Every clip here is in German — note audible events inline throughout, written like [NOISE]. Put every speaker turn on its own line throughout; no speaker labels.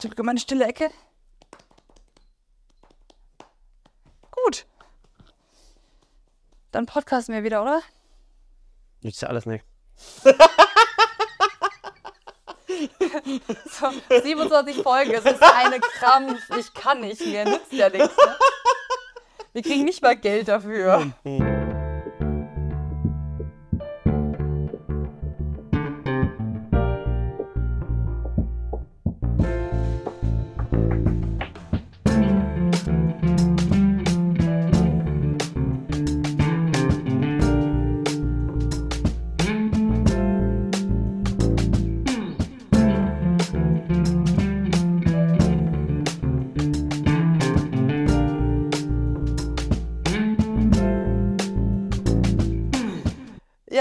Drücke meine stille Ecke. Gut. Dann podcasten wir wieder, oder?
Nützt ja alles nicht. [LAUGHS]
So, 27 Folgen, es ist eine Krampf. Ich kann nicht mehr, nützt ja nichts. Ne? Wir kriegen nicht mal Geld dafür.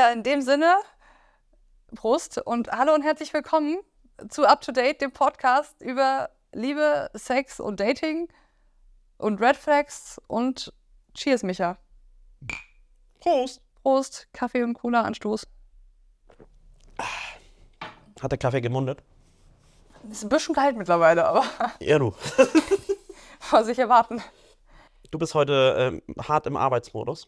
Ja, in dem Sinne, Prost und hallo und herzlich willkommen zu Up to Date, dem Podcast über Liebe, Sex und Dating und Red Flags und Cheers, Micha.
Prost.
Prost, Kaffee und Cola, Anstoß.
Hat der Kaffee gemundet?
Ist ein bisschen kalt mittlerweile, aber [LAUGHS]
Ja, du. [LAUGHS]
was ich erwarten.
Du bist heute ähm, hart im Arbeitsmodus.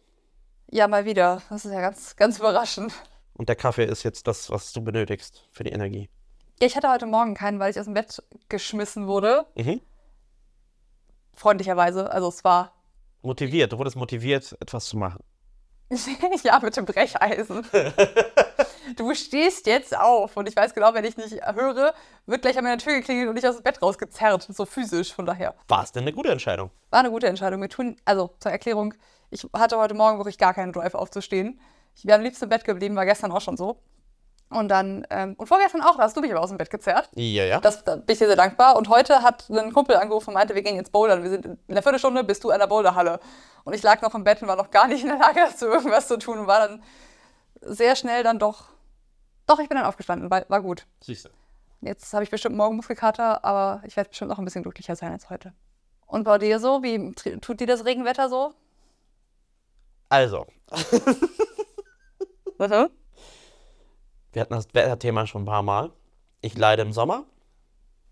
Ja, mal wieder. Das ist ja ganz, ganz überraschend.
Und der Kaffee ist jetzt das, was du benötigst für die Energie.
Ja, ich hatte heute Morgen keinen, weil ich aus dem Bett geschmissen wurde.
Mhm.
Freundlicherweise. Also es war
Motiviert. Du wurdest motiviert, etwas zu machen. [LAUGHS]
ja mit dem Brecheisen. [LAUGHS] du stehst jetzt auf und ich weiß genau, wenn ich nicht höre, wird gleich an meiner Tür geklingelt und ich aus dem Bett rausgezerrt. So physisch, von daher.
War es denn eine gute Entscheidung?
War eine gute Entscheidung. Wir tun, also zur Erklärung, ich hatte heute Morgen wirklich gar keinen Drive aufzustehen. Ich wäre am liebsten im Bett geblieben, war gestern auch schon so. Und dann, ähm, und vorgestern auch, da hast du mich aber aus dem Bett gezerrt.
Ja, ja.
Das, da bin ich dir sehr dankbar. Und heute hat ein Kumpel angerufen und meinte, wir gehen jetzt bouldern. Wir sind in einer Viertelstunde bist du in der Boulderhalle. Und ich lag noch im Bett und war noch gar nicht in der Lage [LAUGHS] dazu, irgendwas zu tun. Und war dann sehr schnell dann doch. Doch, ich bin dann aufgestanden. War, war gut.
Siehst du.
Jetzt habe ich bestimmt morgen Muskelkater, aber ich werde bestimmt noch ein bisschen glücklicher sein als heute. Und bei dir so? Wie tut dir das Regenwetter so?
Also, [LAUGHS]
Was?
wir hatten das Wetterthema schon ein paar Mal. Ich leide im Sommer,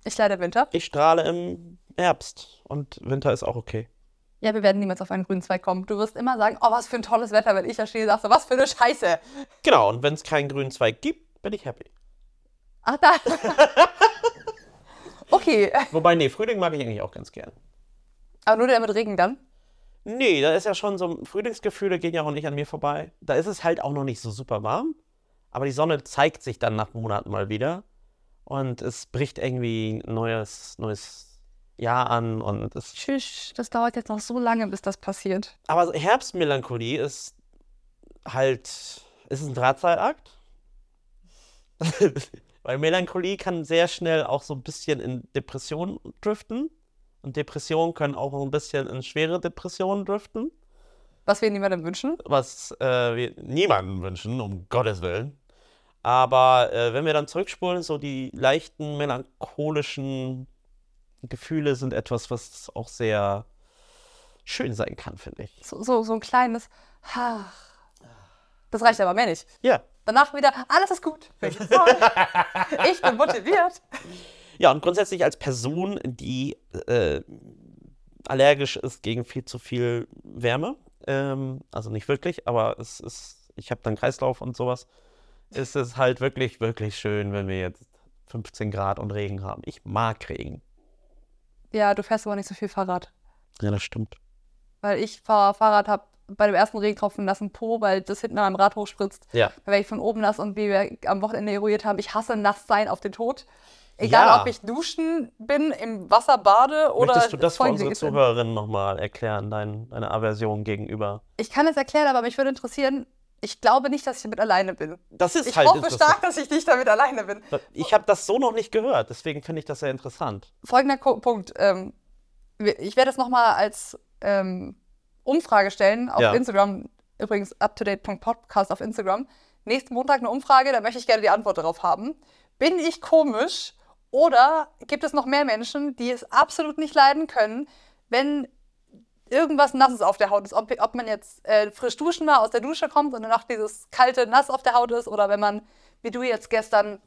Ich leide Winter.
ich strahle im Herbst. Und Winter ist auch okay.
Ja, wir werden niemals auf einen grünen Zweig kommen. Du wirst immer sagen, oh, was für ein tolles Wetter, wenn ich da stehe, sagst du, was für eine Scheiße.
Genau, und wenn es keinen grünen Zweig gibt, bin ich happy.
Ach, da. [LAUGHS] okay,
Wobei, nee, Frühling mag ich eigentlich auch ganz gern.
aber nur der mit Regen dann?
Nee, da ist ja schon so, Frühlingsgefühle gehen ja auch nicht an mir vorbei. Da ist es halt auch noch nicht so super warm. Aber die Sonne zeigt sich dann nach Monaten mal wieder. Und es bricht irgendwie ein neues, neues Jahr an. Und es,
Tschüss, das dauert jetzt noch so lange, bis das passiert.
aber Herbstmelancholie ist halt, ist es ein Drahtseilakt? [LAUGHS] Weil Melancholie kann sehr schnell auch so ein bisschen in Depression driften. Und Depressionen können auch ein bisschen in schwere Depressionen driften.
Was wir niemandem wünschen.
was äh, wir niemanden wünschen, um Gottes Willen. Aber äh, wenn wir dann zurückspulen, so die leichten melancholischen Gefühle sind etwas, was auch sehr schön sein kann, finde ich.
So, so, so ein kleines. Ha. Das reicht aber mehr nicht.
Ja.
Danach wieder, alles ist gut. [LAUGHS] Ich bin motiviert.
Ja, und grundsätzlich als Person, die äh, allergisch ist gegen viel zu viel Wärme, ähm, also nicht wirklich, aber es ist, ich habe dann Kreislauf und sowas, ist es halt wirklich, wirklich schön, wenn wir jetzt 15 Grad und Regen haben. Ich mag Regen.
Ja, du fährst aber nicht so viel Fahrrad.
Ja, das stimmt.
Weil ich fahr Fahrrad habe bei dem ersten Regentropfen nassen Po, weil das hinten an meinem Rad hochspritzt.
Ja.
Werde ich von oben nass und wie wir am Wochenende eruiert haben, ich hasse nass sein auf den Tod. Egal,
Ja.
ob ich duschen bin, im Wasser bade oder.
Möchtest du das für unsere. Zuhörerinnen nochmal erklären, dein, deine Aversion gegenüber?
Ich kann es erklären, aber mich würde interessieren, ich glaube nicht, dass ich damit alleine bin.
Das ist
Ich
halt
hoffe stark, dass ich nicht damit alleine bin.
Ich habe das so noch nicht gehört, deswegen finde ich das sehr interessant.
Folgender Punkt. Ähm, ich werde es nochmal als ähm, Umfrage stellen auf
Ja.
Instagram. Übrigens, uptodate.podcast auf Instagram. Nächsten Montag eine Umfrage, da möchte ich gerne die Antwort darauf haben. Bin ich komisch oder gibt es noch mehr Menschen, die es absolut nicht leiden können, wenn irgendwas Nasses auf der Haut ist? Ob, ob man jetzt äh, frisch duschen war, aus der Dusche kommt und danach dieses kalte Nass auf der Haut ist? Oder wenn man, wie du jetzt gestern,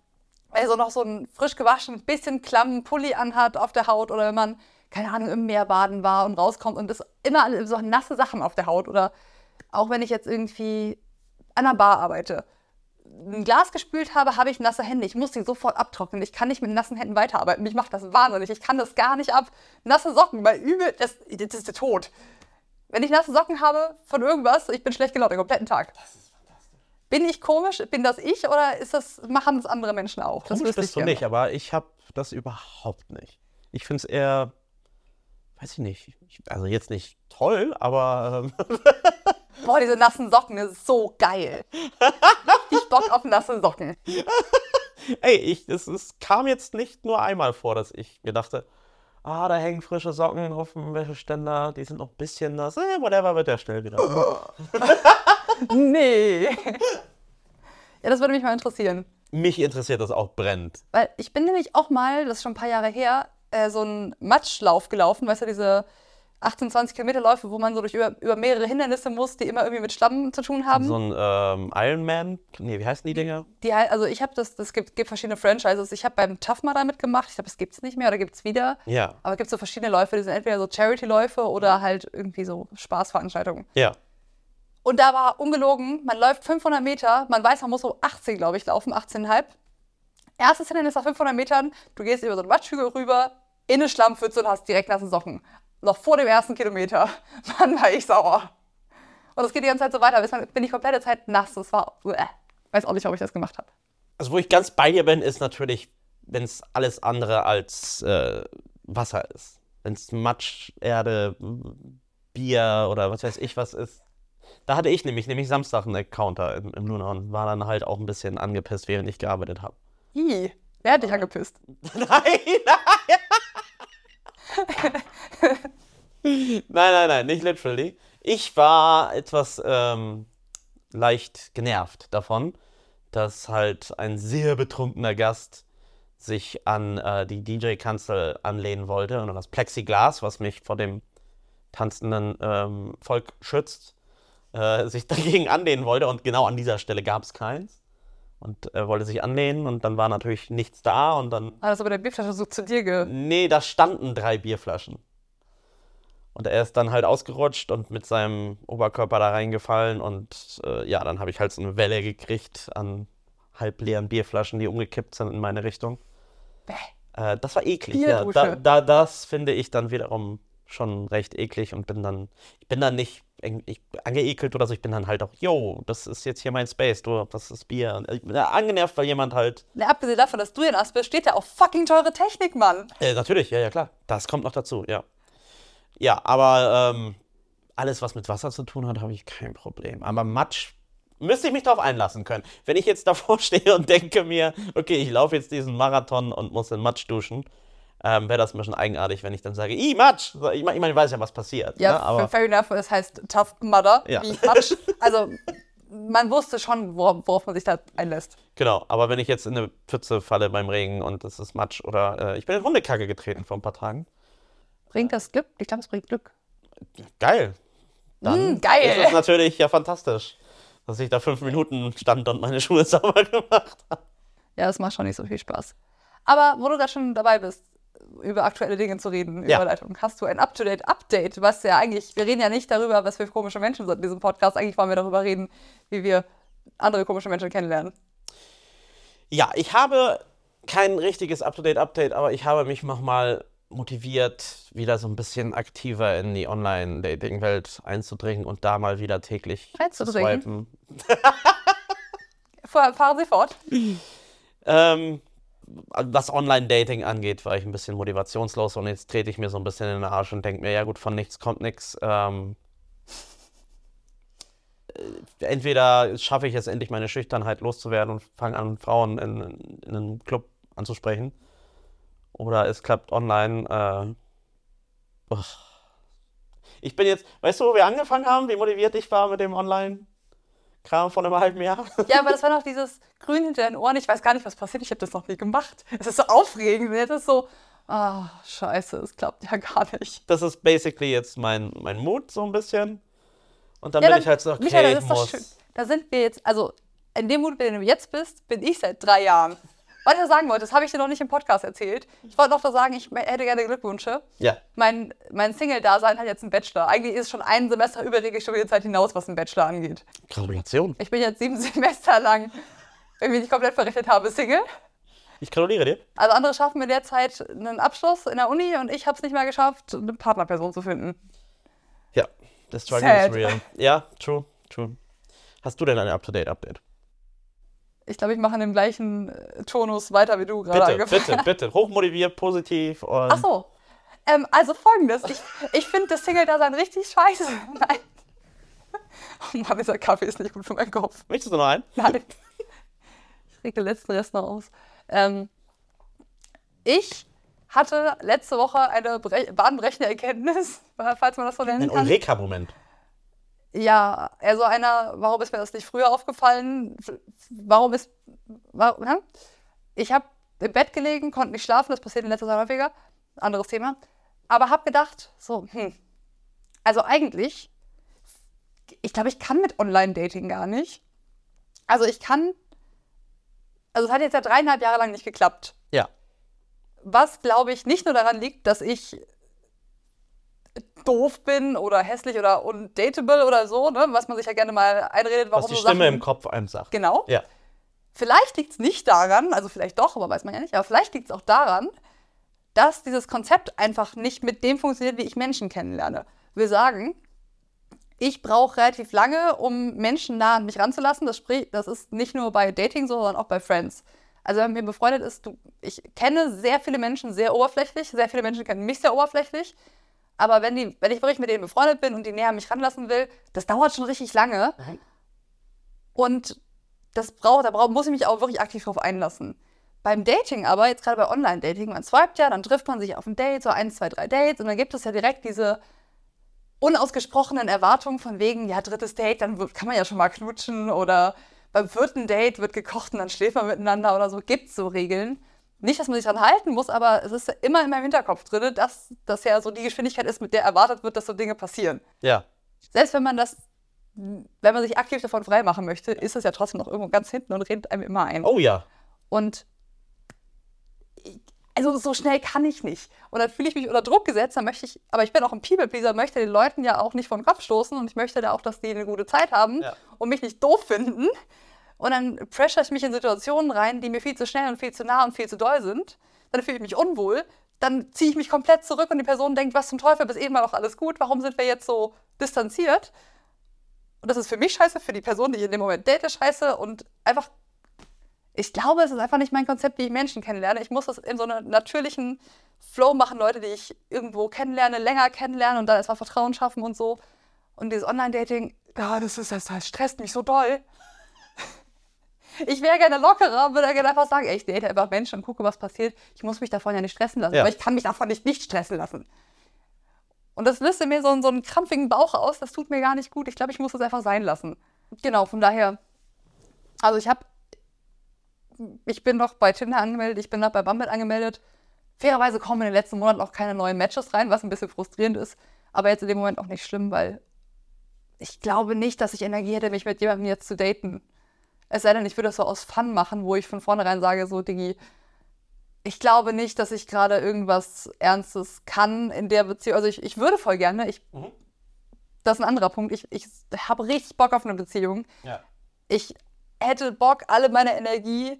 also noch so ein frisch gewaschen, bisschen klammen Pulli anhat auf der Haut? Oder wenn man, keine Ahnung, im Meer baden war und rauskommt und ist immer so nasse Sachen auf der Haut? Oder auch wenn ich jetzt irgendwie an einer Bar arbeite, ein Glas gespült habe, habe ich nasse Hände. Ich muss die sofort abtrocknen. Ich kann nicht mit nassen Händen weiterarbeiten. Mich macht das wahnsinnig. Ich kann das gar nicht ab. Nasse Socken, weil übel, das, das ist der Tod. Wenn ich nasse Socken habe von irgendwas, ich bin schlecht gelaunt den kompletten Tag. Das ist fantastisch. Bin ich komisch? Bin das ich oder ist das, machen das andere Menschen auch?
Das komisch bist du nicht, aber ich habe das überhaupt nicht. Ich finde es eher, weiß ich nicht, also jetzt nicht toll, aber... Ähm, [LAUGHS]
Boah, diese nassen Socken, das ist so geil. ich Bock auf nasse Socken.
Ey, ich, es, es kam jetzt nicht nur einmal vor, dass ich mir dachte, ah, da hängen frische Socken auf dem Wäscheständer, die sind noch ein bisschen nass, eh, whatever, wird der schnell wieder. [LAUGHS]
nee. Ja, das würde mich mal interessieren.
Mich interessiert das auch brennt.
Weil ich bin nämlich auch mal, das ist schon ein paar Jahre her, äh, so einen Matschlauf gelaufen, weißt du, diese 18, 20 Kilometer Läufe, wo man so durch über, über, mehrere Hindernisse muss, die immer irgendwie mit Schlamm zu tun haben.
So ein ähm, Ironman, nee, wie heißen die Dinger?
Die, also ich habe das, das gibt, gibt verschiedene Franchises. Ich habe beim Tough Mudder mitgemacht. Ich glaube, es gibt es nicht mehr oder gibt es wieder.
Ja.
Aber es gibt so verschiedene Läufe, die sind entweder so Charity-Läufe oder halt irgendwie so Spaßveranstaltungen.
Ja.
Und da war ungelogen, man läuft 500 Meter, man weiß, man muss so 18, glaube ich, laufen, 18,5. Erstes Hindernis nach 500 Metern, du gehst über so einen Matschhügel rüber, in eine Schlammpfütze und hast direkt nasse Socken noch vor dem ersten Kilometer, [LAUGHS] Mann, war ich sauer. Und es geht die ganze Zeit so weiter, bis man bin ich komplette Zeit nass. Das war, äh, weiß auch nicht, ob ich das gemacht habe.
Also wo ich ganz bei dir bin, ist natürlich, wenn es alles andere als äh, Wasser ist. Wenn es Matsch, Erde, Bier oder was weiß ich was ist. Da hatte ich nämlich, nämlich Samstag einen Counter im, im Luna und war dann halt auch ein bisschen angepisst, während ich gearbeitet habe.
Ih, wer hat dich angepisst? [LAUGHS]
nein, nein. Nein, nein, nein, nicht literally. Ich war etwas ähm, leicht genervt davon, dass halt ein sehr betrunkener Gast sich an äh, die DJ-Kanzel anlehnen wollte und an das Plexiglas, was mich vor dem tanzenden ähm, Volk schützt, äh, sich [LAUGHS] dagegen anlehnen wollte und genau an dieser Stelle gab es keins. Und er wollte sich anlehnen und dann war natürlich nichts da und dann.
Hat das aber der Bierflasche so zu dir ge.
Nee, da standen drei Bierflaschen. Und er ist dann halt ausgerutscht und mit seinem Oberkörper da reingefallen und äh, ja, dann habe ich halt so eine Welle gekriegt an halbleeren Bierflaschen, die umgekippt sind in meine Richtung. Bäh. Äh, das war eklig. Ja, da, da, das finde ich dann wiederum schon recht eklig und bin dann, ich bin dann nicht ich, angeekelt oder so, ich bin dann halt auch, yo, das ist jetzt hier mein Space, du, das ist Bier. Und ich bin angenervt, weil jemand halt.
Na, abgesehen davon, dass du in Asp bist, steht ja auch fucking teure Technik, Mann.
Äh, natürlich, ja, ja, klar. Das kommt noch dazu, ja. Ja, aber ähm, alles, was mit Wasser zu tun hat, habe ich kein Problem. Aber Matsch müsste ich mich darauf einlassen können. Wenn ich jetzt davor [LAUGHS] stehe und denke mir, okay, ich laufe jetzt diesen Marathon und muss in Matsch duschen, ähm, wäre das ein bisschen eigenartig, wenn ich dann sage, i Matsch. Ich meine, ich weiß ja, was passiert.
Ja,
ne?
aber fair enough, es heißt Tough Mudder, ja. wie Matsch. Also man wusste schon, worauf, worauf, man sich da einlässt.
Genau, aber wenn ich jetzt in eine Pfütze falle beim Regen und es ist Matsch oder äh, ich bin in Hundekacke getreten vor ein paar Tagen.
Bringt das Glück? Ich glaube, es bringt Glück.
Geil.
Dann mm, geil.
ist es natürlich ja fantastisch, dass ich da fünf Minuten stand und meine Schuhe [LAUGHS] sauber gemacht habe.
Ja, das macht schon nicht so viel Spaß. Aber wo du gerade schon dabei bist, über aktuelle Dinge zu reden,
ja.
Überleitung. Hast du ein Up-to-Date-Update, was ja eigentlich, wir reden ja nicht darüber, was für komische Menschen sind in diesem Podcast, eigentlich wollen wir darüber reden, wie wir andere komische Menschen kennenlernen.
Ja, ich habe kein richtiges Up-to-Date-Update, aber ich habe mich nochmal motiviert, wieder so ein bisschen aktiver in die Online-Dating-Welt einzudringen und da mal wieder täglich
einzudringen. zu swipen. Fahren Sie fort. [LAUGHS]
ähm, was Online-Dating angeht, war ich ein bisschen motivationslos und jetzt trete ich mir so ein bisschen in den Arsch und denke mir, ja gut, von nichts kommt nichts. Ähm, äh, entweder schaffe ich es endlich, meine Schüchternheit loszuwerden und fange an, Frauen in, in, einem Club anzusprechen. Oder es klappt online. Äh, ich bin jetzt, weißt du, wo wir angefangen haben, wie motiviert ich war mit dem Online? Kram von einem halben Jahr. [LAUGHS]
Ja, aber das war noch dieses Grün hinter den Ohren. Ich weiß gar nicht, was passiert. Ich habe das noch nie gemacht. Es ist so aufregend. Jetzt ist so, ah, oh, scheiße, es klappt ja gar nicht.
Das ist basically jetzt mein, mein Mut so ein bisschen. Und dann ja, bin dann, ich halt so, okay, Michael, das ist
muss. Doch schön. Da sind wir jetzt, also in dem Mut, in dem du jetzt bist, bin ich seit drei Jahren. Was ich sagen wollte, das habe ich dir noch nicht im Podcast erzählt. Ich wollte noch sagen, ich hätte gerne Glückwünsche.
Ja.
Mein, mein Single-Dasein hat jetzt einen Bachelor. Eigentlich ist es schon ein Semester über die gestudierte Zeit hinaus, was einen Bachelor angeht.
Gratulation.
Ich bin jetzt sieben [LAUGHS] Semester lang, wenn ich mich nicht komplett verrechnet habe, Single.
Ich gratuliere dir.
Also andere schaffen in der Zeit einen Abschluss in der Uni und ich habe es nicht mehr geschafft, eine Partnerperson zu finden.
Ja, der Struggle
Sad.
is real. Ja, true, true. Hast du denn ein Up-to-Date-Update?
Ich glaube, ich mache in dem gleichen äh, Tonus weiter wie du gerade
Bitte,
angefangen
bitte, bitte. Hochmotiviert, positiv und.
Ach so. Ähm, also folgendes. Ich, ich finde das Single-Dasein richtig scheiße. [LAUGHS] Nein. Oh Mann, dieser Kaffee ist nicht gut für meinen Kopf.
Möchtest du noch einen?
Nein. Ich reg den letzten Rest noch aus. Ähm, ich hatte letzte Woche eine bre- bahnbrechende Erkenntnis, [LAUGHS] falls man das so nennen
Ein
kann.
Eureka-Moment.
Ja, also einer, warum ist mir das nicht früher aufgefallen? Warum ist. Warum, hä? Ich habe im Bett gelegen, konnte nicht schlafen, das passiert in letzter Zeit häufiger. Anderes Thema. Aber habe gedacht, so, hm. Also eigentlich, ich glaube, ich kann mit Online-Dating gar nicht. Also ich kann. Also es hat jetzt ja dreieinhalb Jahre lang nicht geklappt.
Ja.
Was, glaube ich, nicht nur daran liegt, dass ich doof bin oder hässlich oder undateable oder so, ne? was man sich ja gerne mal einredet, warum
Was die
so
Stimme
Sachen,
im Kopf einem sagt.
Genau.
Ja.
Vielleicht liegt es nicht daran, also vielleicht doch, aber weiß man ja nicht, aber vielleicht liegt es auch daran, dass dieses Konzept einfach nicht mit dem funktioniert, wie ich Menschen kennenlerne. Wir sagen, ich brauche relativ lange, um Menschen nah an mich ranzulassen. Das, sprich, das ist nicht nur bei Dating so, sondern auch bei Friends. Also wenn man mir befreundet ist, du, ich kenne sehr viele Menschen sehr oberflächlich, sehr viele Menschen kennen mich sehr oberflächlich. Aber wenn, die, wenn ich wirklich mit denen befreundet bin und die näher an mich ranlassen will, das dauert schon richtig lange.
Mhm.
Und das braucht, da brauch, muss ich mich auch wirklich aktiv drauf einlassen. Beim Dating aber, jetzt gerade bei Online-Dating, man swiped ja, dann trifft man sich auf ein Date, so eins, zwei, drei Dates und dann gibt es ja direkt diese unausgesprochenen Erwartungen von wegen, ja, drittes Date, dann kann man ja schon mal knutschen oder beim vierten Date wird gekocht und dann schläft man miteinander oder so. Gibt es so Regeln. Nicht, dass man sich dran halten muss, aber es ist ja immer in meinem Hinterkopf drin, dass das ja so die Geschwindigkeit ist, mit der erwartet wird, dass so Dinge passieren.
Ja.
Selbst wenn man das, wenn man sich aktiv davon freimachen möchte, ist es ja trotzdem noch irgendwo ganz hinten und redet einem immer ein.
Oh ja.
Und also so schnell kann ich nicht. Und dann fühle ich mich unter Druck gesetzt, dann möchte ich, aber ich bin auch ein People-Pleaser, möchte den Leuten ja auch nicht vor den Kopf stoßen und ich möchte da auch, dass die eine gute Zeit haben
Ja.
und mich nicht doof finden. Und dann pressure ich mich in Situationen rein, die mir viel zu schnell und viel zu nah und viel zu doll sind. Dann fühle ich mich unwohl. Dann ziehe ich mich komplett zurück und die Person denkt, was zum Teufel, bis eben war doch alles gut. Warum sind wir jetzt so distanziert? Und das ist für mich scheiße, für die Person, die ich in dem Moment date, scheiße und einfach ich glaube, es ist einfach nicht mein Konzept, wie ich Menschen kennenlerne. Ich muss das in so einem natürlichen Flow machen, Leute, die ich irgendwo kennenlerne, länger kennenlernen und dann erstmal Vertrauen schaffen und so. Und dieses Online-Dating, ja, das ist das, das stresst mich so doll. Ich wäre gerne lockerer, würde gerne einfach sagen, ey, ich date einfach Menschen und gucke, was passiert. Ich muss mich davon ja nicht stressen lassen,
Ja.
aber ich kann mich davon nicht nicht stressen lassen. Und das löst in mir so, so einen krampfigen Bauch aus, das tut mir gar nicht gut. Ich glaube, ich muss das einfach sein lassen. Genau, von daher, also ich habe ich bin noch bei Tinder angemeldet, ich bin noch bei Bumble angemeldet. Fairerweise kommen in den letzten Monaten auch keine neuen Matches rein, was ein bisschen frustrierend ist. Aber jetzt in dem Moment auch nicht schlimm, weil ich glaube nicht, dass ich Energie hätte, mich mit jemandem jetzt zu daten. Es sei denn, ich würde das so aus Fun machen, wo ich von vornherein sage, so, Diggi, ich glaube nicht, dass ich gerade irgendwas Ernstes kann in der Beziehung. Also ich, ich würde voll gerne, ich,
Mhm.
das ist ein anderer Punkt, ich, ich habe richtig Bock auf eine Beziehung
Ja.
ich hätte Bock, alle meine Energie,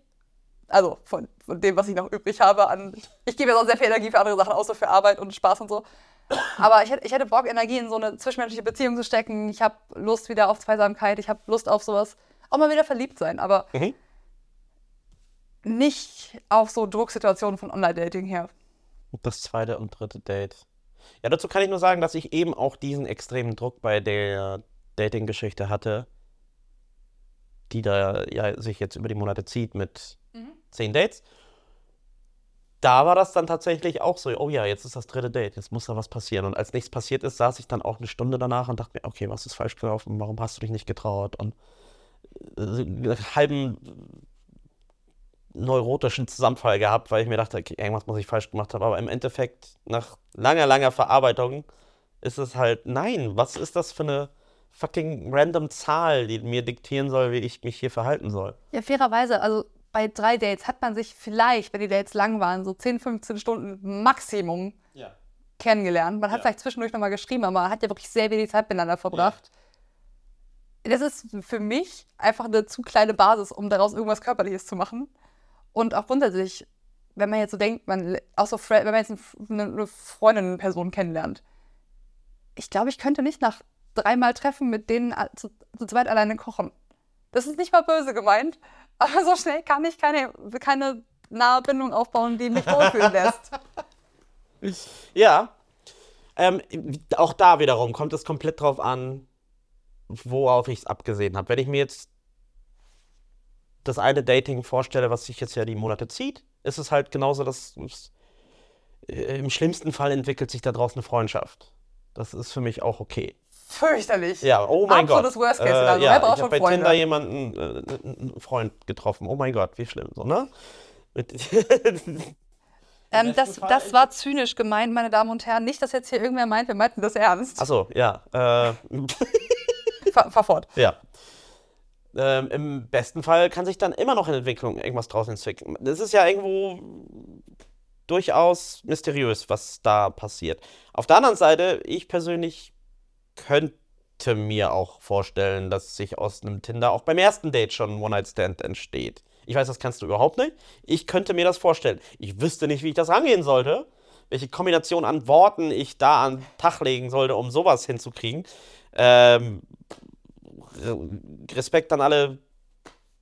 also von, von dem, was ich noch übrig habe, an. Ich gebe ja auch sehr viel Energie für andere Sachen, außer für Arbeit und Spaß und so. Aber ich hätte, ich hätte Bock, Energie in so eine zwischenmenschliche Beziehung zu stecken. Ich habe Lust wieder auf Zweisamkeit, ich habe Lust auf sowas. Auch mal wieder verliebt sein, aber
Mhm.
nicht auf so Drucksituationen von Online-Dating her.
Das zweite und dritte Date. Ja, dazu kann ich nur sagen, dass ich eben auch diesen extremen Druck bei der Dating-Geschichte hatte, die da ja sich jetzt über die Monate zieht mit zehn Dates. Da war das dann tatsächlich auch so, oh ja, jetzt ist das dritte Date, jetzt muss da was passieren. Und als nichts passiert ist, saß ich dann auch eine Stunde danach und dachte mir, okay, was ist falsch gelaufen? Warum hast du dich nicht getraut? Und halben neurotischen Zusammenfall gehabt, weil ich mir dachte, okay, irgendwas muss ich falsch gemacht haben. Aber im Endeffekt, nach langer, langer Verarbeitung, ist es halt, nein, was ist das für eine fucking random Zahl, die mir diktieren soll, wie ich mich hier verhalten soll?
Ja, fairerweise, also bei drei Dates hat man sich vielleicht, wenn die Dates lang waren, so 10, 15 Stunden Maximum
Ja.
kennengelernt. Man hat
Ja.
vielleicht zwischendurch nochmal geschrieben, aber man hat ja wirklich sehr wenig Zeit miteinander verbracht. Das ist für mich einfach eine zu kleine Basis, um daraus irgendwas Körperliches zu machen. Und auch grundsätzlich, wenn man jetzt so denkt, man, auch so, Fre- wenn man jetzt eine, Freundin, eine Person kennenlernt, ich glaube, ich könnte nicht nach dreimal Treffen mit denen zu, zu zweit alleine kochen. Das ist nicht mal böse gemeint, [LAUGHS] aber so schnell kann ich keine, keine nahe Bindung aufbauen, die mich wohlfühlen [LAUGHS] lässt.
Ja. Ähm, auch da wiederum kommt es komplett drauf an, worauf ich es abgesehen habe. Wenn ich mir jetzt das eine Dating vorstelle, was sich jetzt ja die Monate zieht, ist es halt genauso, dass äh, im schlimmsten Fall entwickelt sich da draußen eine Freundschaft. Das ist für mich auch okay.
Fürchterlich.
Ja, oh mein Gott.
Absolutes Worst Case Szenario.
ja, ich habe bei
Freunde?
Tinder jemanden, äh, einen Freund getroffen. Oh mein Gott, wie schlimm, so, ne? [LAUGHS]
Ähm, das, das war zynisch gemeint, meine Damen und Herren. Nicht, dass jetzt hier irgendwer meint, wir meinten das ernst.
Achso, ja. Äh, [LAUGHS]
Fahr, fahr fort.
Ja. Ähm, Im besten Fall kann sich dann immer noch in Entwicklung irgendwas draus entwickeln. Das ist ja irgendwo durchaus mysteriös, was da passiert. Auf der anderen Seite, ich persönlich könnte mir auch vorstellen, dass sich aus einem Tinder auch beim ersten Date schon ein One-Night-Stand entsteht. Ich weiß, das kannst du überhaupt nicht. Ich könnte mir das vorstellen. Ich wüsste nicht, wie ich das angehen sollte, welche Kombination an Worten ich da an den Tag legen sollte, um sowas hinzukriegen. Ähm, Respekt an alle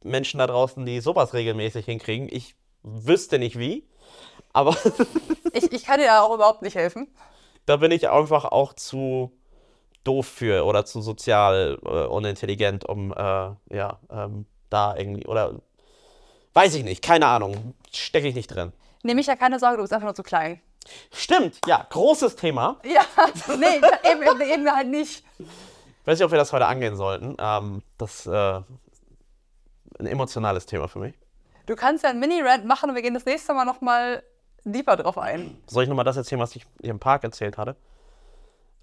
Menschen da draußen, die sowas regelmäßig hinkriegen. Ich wüsste nicht wie, aber [LAUGHS]
Ich, ich kann dir da auch überhaupt nicht helfen.
da bin ich einfach auch zu doof für oder zu sozial äh, unintelligent, um äh, ja, ähm, da irgendwie oder weiß ich nicht, keine Ahnung, stecke ich nicht drin.
Nehme ich ja keine Sorge, du bist einfach nur zu klein.
Stimmt, ja, großes Thema.
Ja, nee, eben, eben, halt nicht.
Ich weiß nicht, ob wir das heute angehen sollten. Ähm, das ist äh, ein emotionales Thema für mich.
Du kannst ja einen Mini-Rant machen und wir gehen das nächste Mal nochmal deeper drauf ein.
Soll ich nochmal das erzählen, was ich hier im Park erzählt hatte?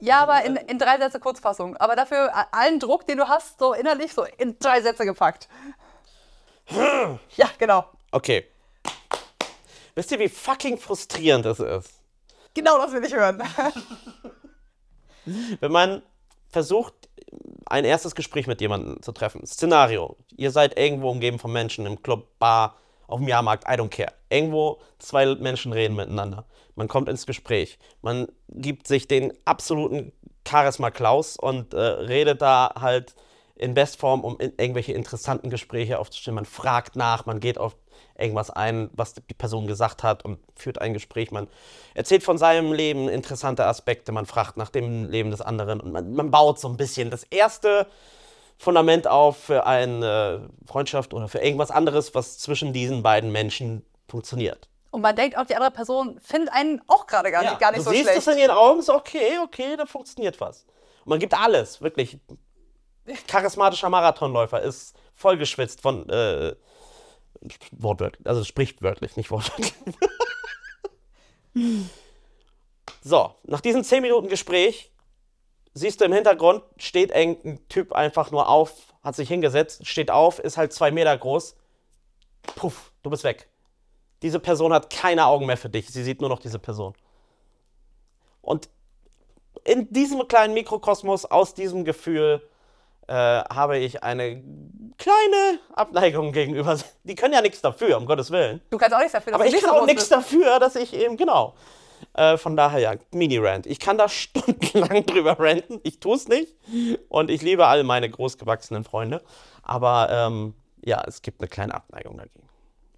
Ja, aber in, in drei Sätze Kurzfassung. Aber dafür allen Druck, den du hast, so innerlich, so in drei Sätze gepackt. [LAUGHS] Ja, genau.
Okay. Wisst ihr, wie fucking frustrierend es ist?
Genau das will ich hören. [LAUGHS]
Wenn man versucht, ein erstes Gespräch mit jemandem zu treffen. Szenario. Ihr seid irgendwo umgeben von Menschen im Club, Bar, auf dem Jahrmarkt, I don't care. Irgendwo zwei Menschen reden miteinander. Man kommt ins Gespräch. Man gibt sich den absoluten Charisma Klaus und äh, redet da halt in Bestform, um in irgendwelche interessanten Gespräche aufzustellen. Man fragt nach, man geht auf irgendwas ein, was die Person gesagt hat und führt ein Gespräch. Man erzählt von seinem Leben interessante Aspekte, man fragt nach dem Leben des anderen und man, man baut so ein bisschen das erste Fundament auf für eine Freundschaft oder für irgendwas anderes, was zwischen diesen beiden Menschen funktioniert.
Und man denkt auch, die andere Person findet einen auch gerade gar, nicht, gar nicht
du
so
siehst
schlecht.
es in ihren Augen, so okay, okay, da funktioniert was. Und man gibt alles, wirklich. Charismatischer Marathonläufer ist vollgeschwitzt von äh, wortwörtlich, also sprichwörtlich, nicht wortwörtlich. [LAUGHS] so, nach diesen 10 Minuten Gespräch siehst du im Hintergrund, steht irgendein Typ einfach nur auf, hat sich hingesetzt, steht auf, ist halt zwei Meter groß. Puff, du bist weg. Diese Person hat keine Augen mehr für dich. Sie sieht nur noch diese Person. Und in diesem kleinen Mikrokosmos, aus diesem Gefühl, äh, habe ich eine kleine Abneigung gegenüber. [LAUGHS] Die können ja nichts dafür, um Gottes Willen.
Du kannst auch nichts dafür, dass
Aber
du
ich kann auch nichts dafür, dass ich eben, genau. Äh, von daher ja, Mini-Rant. Ich kann da [LAUGHS] stundenlang drüber ranten. Ich tue es nicht. Und ich liebe all meine großgewachsenen Freunde. Aber ähm, ja, es gibt eine kleine Abneigung dagegen.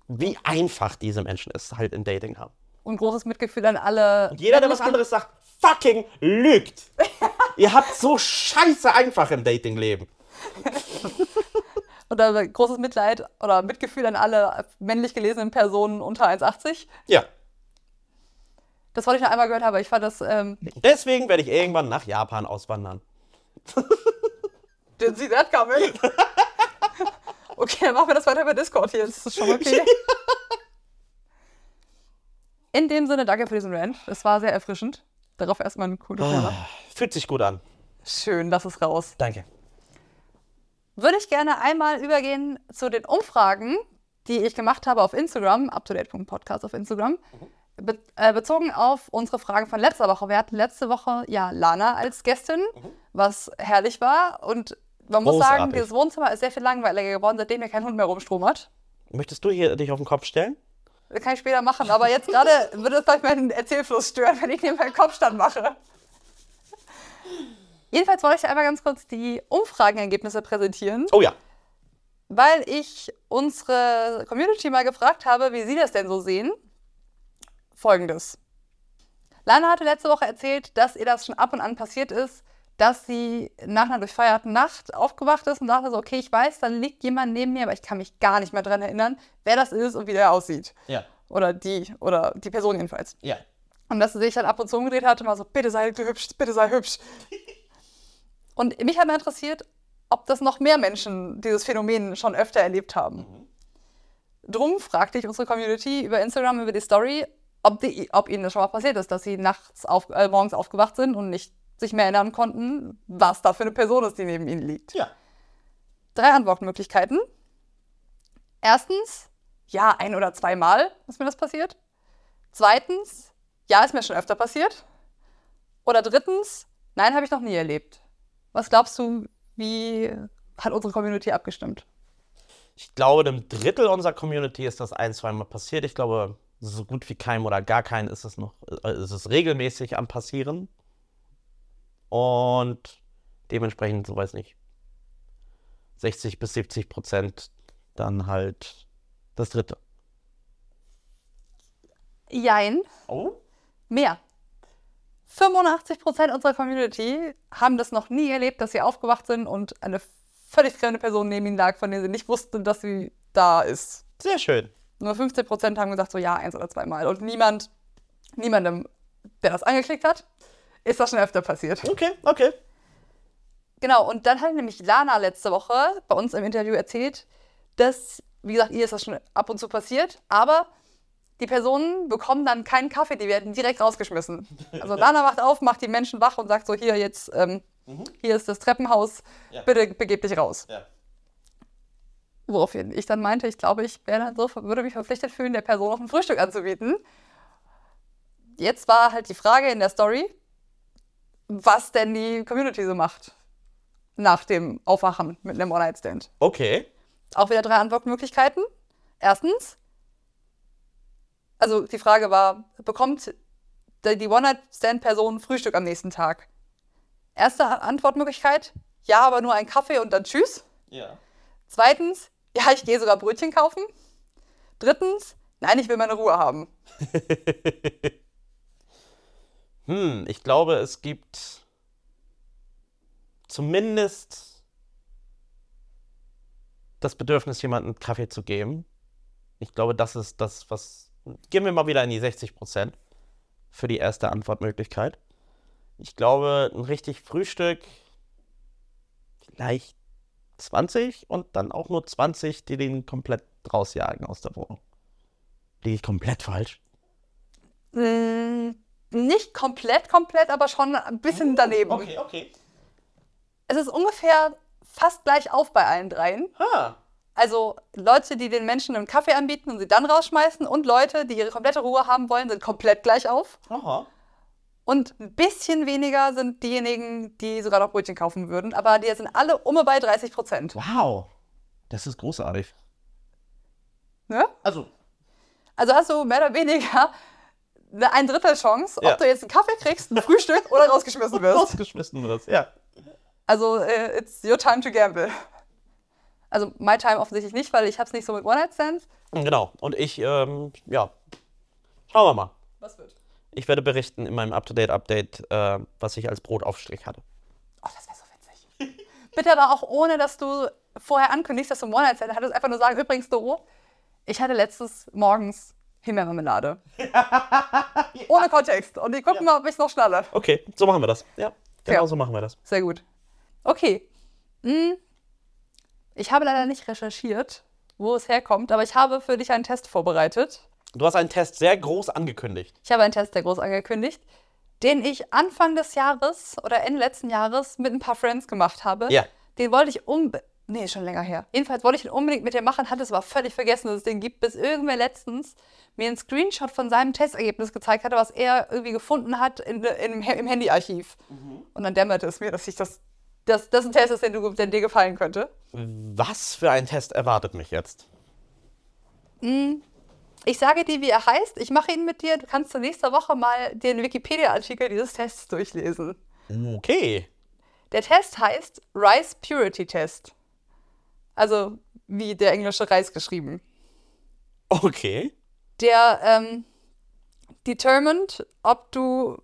Wie einfach diese Menschen es halt im Dating haben.
Und großes Mitgefühl an alle.
Jeder, der was anderes sagt, fucking lügt. Ihr habt so scheiße einfach im Datingleben.
Oder großes Mitleid oder Mitgefühl an alle männlich gelesenen Personen unter 1,80.
Ja.
Das wollte ich noch einmal gehört haben, aber ich fand das. Ähm,
Deswegen werde ich irgendwann nach Japan auswandern.
didn't see that coming. okay, dann machen wir das weiter über Discord hier. Das ist schon okay. [LAUGHS] In dem Sinne, danke für diesen Rant. Es war sehr erfrischend. Darauf erstmal ein cooles Thema.
Fühlt sich gut an.
Schön, lass es raus.
Danke.
Würde ich gerne einmal übergehen zu den Umfragen, die ich gemacht habe auf Instagram, uptodate.podcast auf Instagram, be äh, bezogen auf unsere Fragen von letzter Woche. Wir hatten letzte Woche ja Lana als Gästin, was herrlich war. Und man muss sagen,
Großartig.
dieses Wohnzimmer ist sehr viel langweiliger geworden, seitdem hier kein Hund mehr rumstromert.
Möchtest du hier dich auf den Kopf stellen?
Das kann ich später machen, aber jetzt gerade würde es vielleicht meinen Erzählfluss stören, wenn ich neben meinen Kopfstand mache. Jedenfalls wollte ich einmal ganz kurz die Umfragenergebnisse präsentieren,
Oh ja.
weil ich unsere Community mal gefragt habe, wie sie das denn so sehen. Folgendes. Lana hatte letzte Woche erzählt, dass ihr das schon ab und an passiert ist, dass sie nach einer durchfeierten Nacht aufgewacht ist und dachte so, okay, ich weiß, da liegt jemand neben mir, aber ich kann mich gar nicht mehr dran erinnern, wer das ist und wie der aussieht.
Ja.
Oder die, oder die Person jedenfalls.
Ja.
Und dass sie sich dann ab und zu umgedreht hat und war so, bitte sei hübsch, bitte sei hübsch. [LAUGHS] Und mich hat mal interessiert, ob das noch mehr Menschen dieses Phänomen schon öfter erlebt haben. Drum fragte ich unsere Community über Instagram, über die Story, ob, die, ob ihnen das schon mal passiert ist, dass sie nachts auf, äh, morgens aufgewacht sind und nicht sich mehr erinnern konnten, was da für eine Person ist, die neben ihnen liegt.
Ja.
Drei Antwortmöglichkeiten. Erstens, ja, ein oder zweimal ist mir das passiert. Zweitens, ja, ist mir schon öfter passiert. Oder drittens, nein, habe ich noch nie erlebt. Was glaubst du, wie hat unsere Community abgestimmt?
Ich glaube, einem Drittel unserer Community ist das ein, zweimal passiert. Ich glaube, so gut wie keinem oder gar keinen ist es noch, äh, ist es regelmäßig am Passieren. Und dementsprechend, so weiß nicht, 60 bis 70 Prozent dann halt das dritte.
Jein,
Oh?
mehr. 85% unserer Community haben das noch nie erlebt, dass sie aufgewacht sind und eine völlig fremde Person neben ihnen lag, von der sie nicht wussten, dass sie da ist.
Sehr schön.
Nur 15% haben gesagt, so ja, eins oder zweimal. Und niemand, niemandem, der das angeklickt hat, ist das schon öfter passiert.
Okay, okay.
Genau, und dann hat nämlich Lana letzte Woche bei uns im Interview erzählt, dass, wie gesagt, ihr ist das schon ab und zu passiert, aber die Personen bekommen dann keinen Kaffee, die werden direkt rausgeschmissen. Also [LAUGHS] Lana wacht auf, macht die Menschen wach und sagt so, hier jetzt, ähm, hier ist das Treppenhaus,
Ja.
bitte begeb dich raus.
Ja.
Woraufhin ich dann meinte, ich glaube, ich wäre dann so, würde mich verpflichtet fühlen, der Person noch ein Frühstück anzubieten. Jetzt war halt die Frage in der Story, was denn die Community so macht nach dem Aufwachen mit einem One-Night-Stand.
Okay.
Auch wieder drei Antwortmöglichkeiten. Erstens, also die Frage war, bekommt die One-Night-Stand-Person Frühstück am nächsten Tag? Erste Antwortmöglichkeit, ja, aber nur ein Kaffee und dann tschüss.
Ja.
Zweitens, ja, ich gehe sogar Brötchen kaufen. Drittens, nein, ich will meine Ruhe haben. [LAUGHS]
Hm, ich glaube, es gibt zumindest das Bedürfnis, jemandem Kaffee zu geben. Ich glaube, das ist das, was. Gehen wir mal wieder in die 60 Prozent für die erste Antwortmöglichkeit. Ich glaube, ein richtig Frühstück, vielleicht 20 und dann auch nur 20, die den komplett rausjagen aus der Wohnung. Liege ich komplett falsch?
Nicht komplett, komplett, aber schon ein bisschen daneben.
okay.
Es ist ungefähr fast gleich auf bei allen dreien.
Ah,
Also Leute, die den Menschen einen Kaffee anbieten und sie dann rausschmeißen und Leute, die ihre komplette Ruhe haben wollen, sind komplett gleich auf.
aha.
Und ein bisschen weniger sind diejenigen, die sogar noch Brötchen kaufen würden. Aber die sind alle um und bei 30 Prozent.
Wow, das ist großartig.
Ne?
Also,
Also hast du mehr oder weniger eine ein Drittel Chance,
Ja.
ob du jetzt einen Kaffee kriegst, ein Frühstück oder rausgeschmissen wirst.
rausgeschmissen wird. Ja.
Also äh, it's your time to gamble. Also my time offensichtlich nicht, weil ich hab's nicht so mit One-Night-Stands.
Genau. Und ich, ähm, ja, schauen wir mal.
Was wird?
Ich werde berichten in meinem Up-to-Date-Update, äh, was ich als Brotaufstrich hatte.
Oh, das wäre so witzig. [LAUGHS] Bitte aber auch ohne, dass du vorher ankündigst, dass du einen One-Night-Stand hattest. Einfach nur sagen, übrigens, Doro, ich hatte letztes morgens Himbeermarmelade. [LAUGHS] Ohne Kontext. Und ich gucke mal, ob ich noch schnalle.
Okay, so machen wir das. Ja, genau
Ja.
so machen wir das.
Sehr gut. Okay. Hm. Ich habe leider nicht recherchiert, wo es herkommt, aber ich habe für dich einen Test vorbereitet.
Du hast einen Test sehr groß angekündigt.
Ich habe einen Test, der groß angekündigt, den ich Anfang des Jahres oder Ende letzten Jahres mit ein paar Friends gemacht habe.
Ja.
Den wollte ich unbedingt Nee, schon länger her. Jedenfalls wollte ich ihn unbedingt mit dir machen, hatte es aber völlig vergessen, dass es den gibt, bis irgendwer letztens mir einen Screenshot von seinem Testergebnis gezeigt hatte, was er irgendwie gefunden hat in, in, im Handyarchiv. Und dann dämmerte es mir, dass ich das, dass das ein Test ist, den, du, der dir gefallen könnte.
Was für ein Test erwartet mich jetzt?
Ich sage dir, wie er heißt. Ich mache ihn mit dir. Du kannst zur nächsten Woche mal den Wikipedia-Artikel dieses Tests durchlesen.
Okay.
Der Test heißt Rice Purity Test. Also wie der englische Reis geschrieben.
Okay.
Der ähm, determined, ob du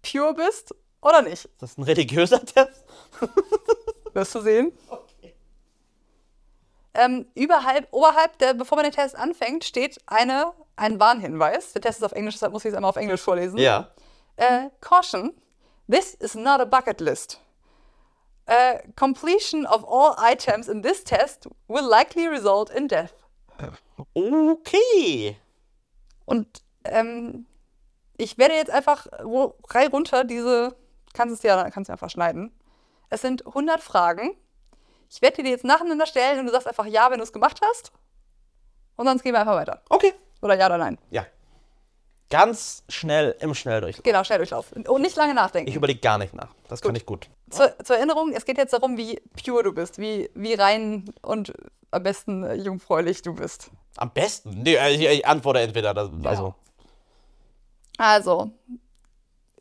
pure bist oder nicht.
Ist das ein religiöser Test? [LAUGHS]
Wirst du sehen. Ähm, überhalb, oberhalb, der, bevor man den Test anfängt, steht eine, ein Warnhinweis. Der Test ist auf Englisch, deshalb muss ich es einmal auf Englisch vorlesen.
Ja.
Äh, caution, this is not a bucket list. Uh, completion of all items in this test will likely result in death.
Okay.
Und ähm, ich werde jetzt einfach rei runter diese, kannst es ja, kannst du einfach schneiden. Es sind 100 Fragen. Ich werde dir die jetzt nacheinander stellen und du sagst einfach ja, wenn du es gemacht hast. Und sonst gehen wir einfach weiter.
Okay.
Oder ja oder nein.
Ja. Ganz schnell im Schnelldurchlauf.
Genau, Schnelldurchlauf. Und nicht lange nachdenken.
Ich überlege gar nicht nach. Das kann
Gut.
ich gut.
Zur, zur Erinnerung, es geht jetzt darum, wie pure du bist, wie, wie rein und am besten äh, jungfräulich du bist.
Am besten. Nee, äh, ich, ich antworte entweder. Das, also.
Also,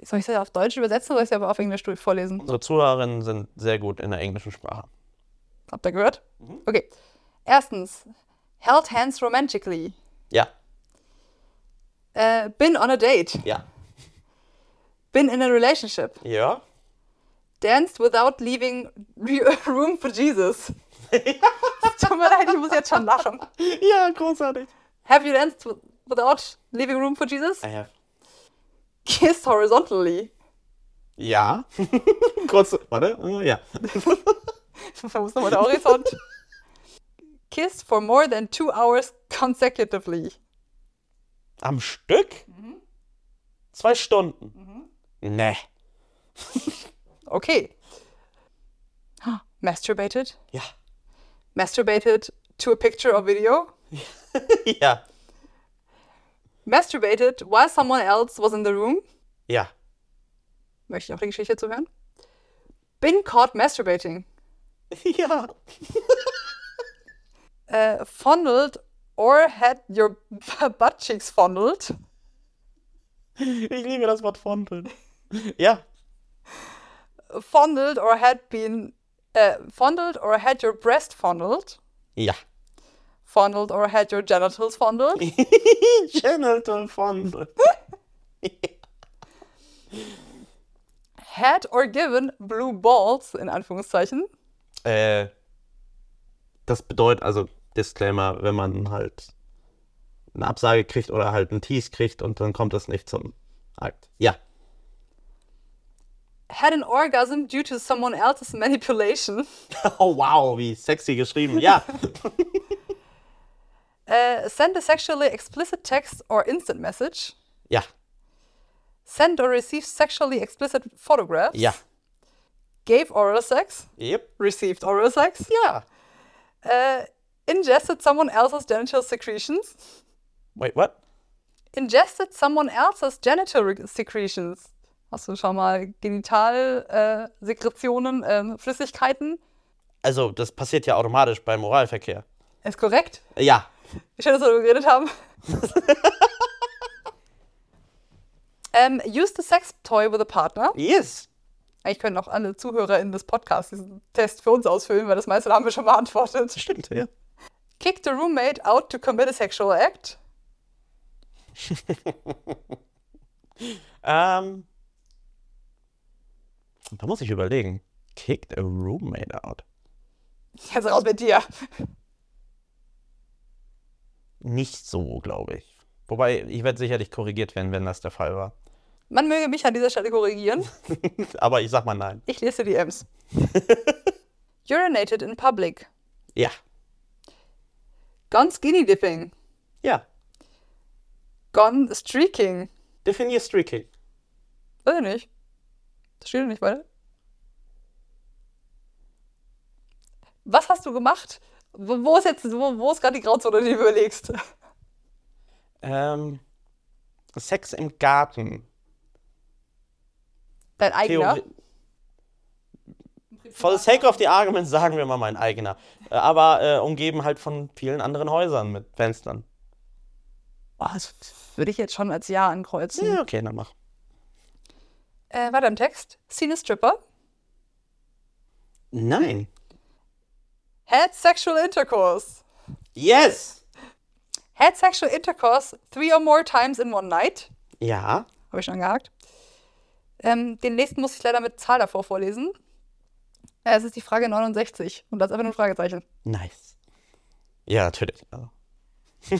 soll ich ja auf Deutsch übersetzen oder soll ich es aber auf Englisch vorlesen?
Unsere Zuhörerinnen sind sehr gut in der englischen Sprache.
Habt ihr gehört? Okay. Erstens, held hands romantically.
Ja.
Äh, been on a date.
Ja.
Been in a relationship.
Ja.
Danced without leaving [LAUGHS] room for Jesus. Tut mir leid, ich muss jetzt schon lachen.
Ja, großartig.
Have you danced with- without leaving room for Jesus?
I have.
Kissed horizontally.
Ja. [LAUGHS] Kurz. Warte. äh, Ja. [LAUGHS]
Wo ist nochmal der Horizont? Kissed for more than two hours consecutively.
Am Stück? Zwei Stunden. Nee. [LAUGHS]
Okay. Masturbated?
Ja.
Masturbated to a picture or video? [LAUGHS]
ja.
Masturbated while someone else was in the room?
Ja.
Möchte ich auch die Geschichte zu hören? Been caught masturbating. [LAUGHS]
Ja.
Äh, fondled or had your [LAUGHS] butt cheeks fondled.
Ich liebe das Wort Fonteln. Ja.
Fondled or had been. Äh, fondled or had your breast fondled.
Ja.
Fondled or had your genitals fondled. [LAUGHS]
Genital Fondel. [LAUGHS]
had or given blue balls, in Anführungszeichen.
Äh, das bedeutet, also Disclaimer, wenn man halt eine Absage kriegt oder halt einen Tease kriegt und dann kommt es nicht zum Akt. Ja.
Had an orgasm due to someone else's manipulation. [LAUGHS]
Oh wow, wie sexy geschrieben. Ja.
Uh, [LAUGHS] send a sexually explicit text or instant message.
Ja.
Send or receive sexually explicit photographs.
Ja.
Gave oral sex.
Yep.
Received oral sex.
Ja.
Uh, ingested someone else's genital secretions.
Wait, what?
Ingested someone else's genital re- secretions. Hast du schon mal Genitalsekretionen, äh, Sekretionen, ähm, Flüssigkeiten?
Also, das passiert ja automatisch beim Oralverkehr.
Ist korrekt.
Ja.
Schön, dass wir darüber geredet haben. [LAUGHS] ähm, use the sex toy with a partner.
Yes.
Eigentlich können auch alle ZuhörerInnen des Podcasts diesen Test für uns ausfüllen, weil das meiste haben wir schon beantwortet.
Stimmt, ja.
Kick the roommate out to commit a sexual act. [LAUGHS]
Ähm. Da muss ich überlegen. Kicked a roommate out.
Jetzt raus mit dir.
Nicht so, glaube ich. Wobei, ich werde sicherlich korrigiert werden, wenn das der Fall war.
Man möge mich an dieser Stelle korrigieren. [LAUGHS]
Aber ich sag mal nein.
Ich lese die M's. [LAUGHS] Urinated in public.
Ja.
Gone skinny dipping.
Ja.
Gone streaking.
Definier Streaking.
Weiß ich nicht. Das steht nicht weiter. Was hast du gemacht? Wo, wo ist jetzt, wo, wo ist gerade die Grauzone, die du überlegst?
Ähm, Sex im Garten.
Dein eigener?
Theori For the sake of the argument sagen wir mal mein eigener. Äh, Aber äh, umgeben halt von vielen anderen Häusern mit Fenstern.
Boah, das würde ich jetzt schon als Ja ankreuzen.
Ja, okay, dann mach.
Äh, weiter im Text. Seen a stripper.
Nein.
Had sexual intercourse.
Yes!
Had sexual intercourse three or more times in one night.
Ja.
Habe ich schon gehakt. Ähm, den nächsten muss ich leider mit Zahl davor vorlesen. Äh, es ist die Frage 69 und das ist einfach nur ein Fragezeichen.
Nice. Ja, natürlich. Also, [LAUGHS]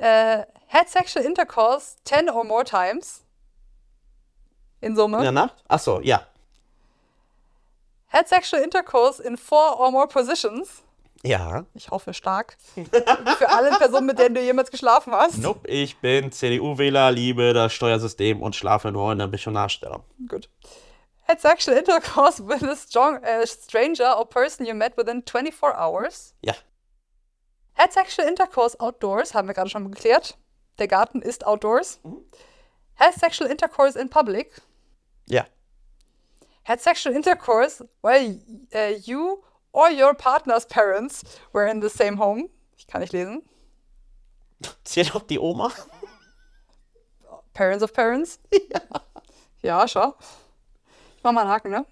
Äh, had sexual intercourse 10 or more times. In Summe.
In der Nacht? Achso, ja.
Had sexual intercourse in four or more positions.
Ja.
Ich hoffe stark. [LAUGHS] Für alle Personen, mit denen du jemals geschlafen hast.
Nope, ich bin CDU-Wähler, liebe das Steuersystem und schlafe nur in der Missionarstellung.
Gut. Had sexual intercourse with a strong, äh, stranger or person you met within 24 hours.
Ja.
Had sexual intercourse outdoors, haben wir gerade schon geklärt. Der Garten ist outdoors. Had sexual intercourse in public.
Ja.
Had sexual intercourse while äh, you or your partner's parents were in the same home. Ich kann nicht lesen.
Zählt auch die Oma?
Parents of parents. [LAUGHS] Ja. Ja, schau. Mach mal einen Haken, ne?